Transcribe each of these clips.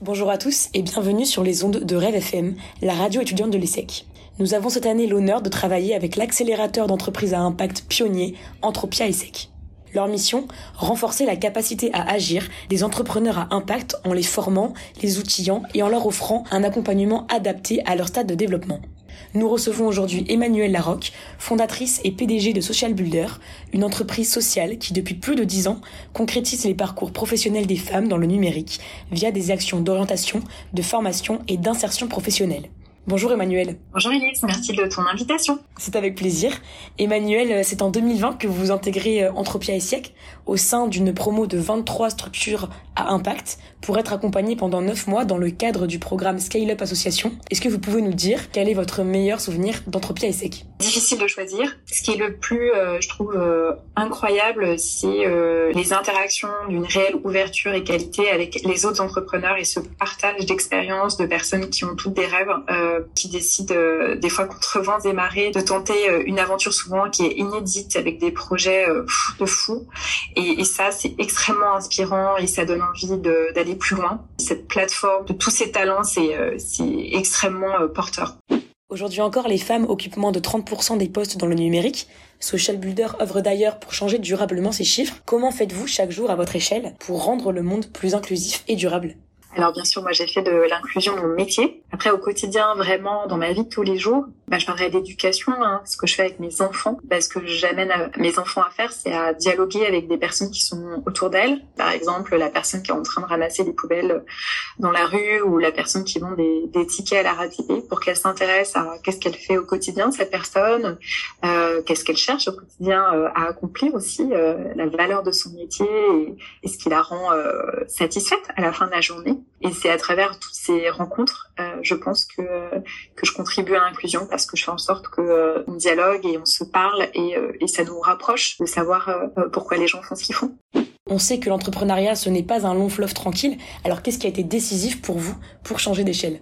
Bonjour à tous et bienvenue sur les ondes de Rêve FM, la radio étudiante de l'ESSEC. Nous avons cette année l'honneur de travailler avec l'accélérateur d'entreprises à impact pionnier Entropia ESSEC. Leur mission, renforcer la capacité à agir des entrepreneurs à impact en les formant, les outillant et en leur offrant un accompagnement adapté à leur stade de développement. Nous recevons aujourd'hui Emmanuelle Larocque, fondatrice et PDG de Social Builder, une entreprise sociale qui depuis plus de dix ans concrétise les parcours professionnels des femmes dans le numérique via des actions d'orientation, de formation et d'insertion professionnelle. Bonjour Emmanuel. Bonjour Elise, merci de ton invitation. C'est avec plaisir. Emmanuel, c'est en 2020 que vous intégrez euh, Entropia et Siècle au sein d'une promo de 23 structures à impact pour être accompagné pendant 9 mois dans le cadre du programme Scale Up Association. Est-ce que vous pouvez nous dire quel est votre meilleur souvenir d'Entropia et Sec Difficile de choisir. Ce qui est le plus, euh, je trouve, euh, incroyable, c'est euh, les interactions d'une réelle ouverture et qualité avec les autres entrepreneurs et ce partage d'expériences de personnes qui ont toutes des rêves, qui décident des fois contre vents et marées de tenter une aventure souvent qui est inédite avec des projets de fou. Et, et ça, c'est extrêmement inspirant et ça donne envie d'aller plus loin. Cette plateforme de tous ces talents, c'est euh, extrêmement euh, porteur. Aujourd'hui encore, les femmes occupent moins de 30% des postes dans le numérique. Social Builder œuvre d'ailleurs pour changer durablement ces chiffres. Comment faites-vous chaque jour à votre échelle pour rendre le monde plus inclusif et durable? Alors bien sûr, moi j'ai fait de l'inclusion mon métier. Après au quotidien, vraiment dans ma vie de tous les jours, bah, je parlerai d'éducation, hein, ce que je fais avec mes enfants. Bah, ce que j'amène mes enfants à faire, c'est à dialoguer avec des personnes qui sont autour d'elles. Par exemple, la personne qui est en train de ramasser des poubelles dans la rue ou la personne qui vend des, tickets à la RATP pour qu'elle s'intéresse à qu'est-ce qu'elle fait au quotidien cette personne, euh, qu'est-ce qu'elle cherche au quotidien euh, à accomplir aussi, euh, la valeur de son métier et, ce qui la rend satisfaite à la fin de la journée. Et c'est à travers toutes ces rencontres, euh, je pense que que je contribue à l'inclusion parce que je fais en sorte que euh, on dialogue et on se parle et, euh, et ça nous rapproche de savoir pourquoi les gens font ce qu'ils font. On sait que l'entrepreneuriat, ce n'est pas un long fleuve tranquille. Alors, qu'est-ce qui a été décisif pour vous pour changer d'échelle?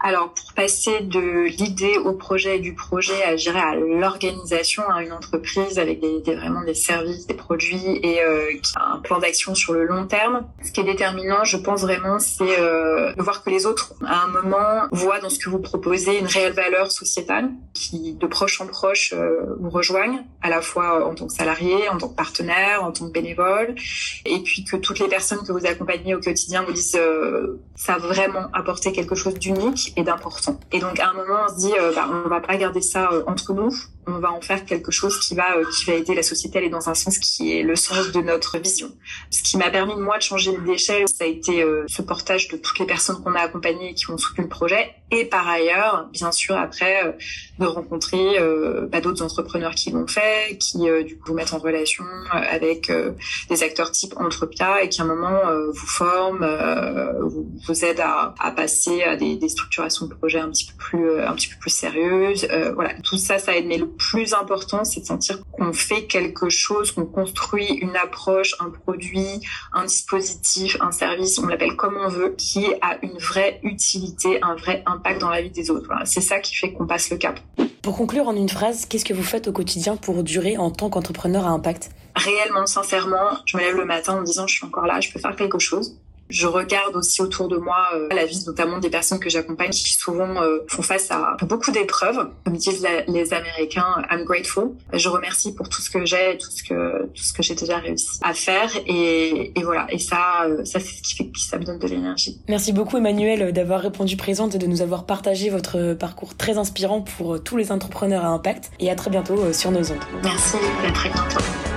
Alors, pour passer de l'idée au projet et du projet à gérer à l'organisation, à une entreprise avec vraiment des services, des produits et euh, un plan d'action sur le long terme, ce qui est déterminant, je pense vraiment, c'est euh, de voir que les autres, à un moment, voient dans ce que vous proposez une réelle valeur sociétale qui, de proche en proche, euh, vous rejoignent, à la fois en tant que salarié, en tant que partenaire, en tant que bénévole, et puis que toutes les personnes que vous accompagnez au quotidien vous disent euh, ça a vraiment apporté quelque chose d'unique et d'important. Et donc à un moment, on se dit, euh, bah, on va pas garder ça euh, entre nous, on va en faire quelque chose qui va euh, qui va aider la société à aller dans un sens qui est le sens de notre vision. Ce qui m'a permis moi de changer d'échelle, ça a été euh, ce portage de toutes les personnes qu'on a accompagnées et qui ont soutenu le projet, et par ailleurs, bien sûr après, de rencontrer bah, d'autres entrepreneurs qui l'ont fait, qui du coup vous mettent en relation avec des acteurs type Entropia et qui à un moment vous forment, vous, vous aident à, à passer à des, des structurations de projet un petit peu plus un petit peu plus sérieuses. voilà, tout ça, ça aide. Mais plus important, c'est de sentir qu'on fait quelque chose, qu'on construit une approche, un produit, un dispositif, un service, on l'appelle comme on veut, qui a une vraie utilité, un vrai impact dans la vie des autres. Voilà. C'est ça qui fait qu'on passe le cap. Pour conclure en une phrase, qu'est-ce que vous faites au quotidien pour durer en tant qu'entrepreneur à impact? Réellement, sincèrement, je me lève le matin en me disant je suis encore là, je peux faire quelque chose. Je regarde aussi autour de moi euh, la vie notamment des personnes que j'accompagne qui souvent euh, font face à beaucoup d'épreuves. Comme disent les Américains, I'm grateful. Je remercie pour tout ce que j'ai, tout ce que tout ce que j'ai déjà réussi à faire et, et voilà. Et ça, euh, ça c'est ce qui fait que ça me donne de l'énergie. Merci beaucoup Emmanuel d'avoir répondu présente et de nous avoir partagé votre parcours très inspirant pour tous les entrepreneurs à impact. Et à très bientôt sur nos ondes. Merci, à très bientôt.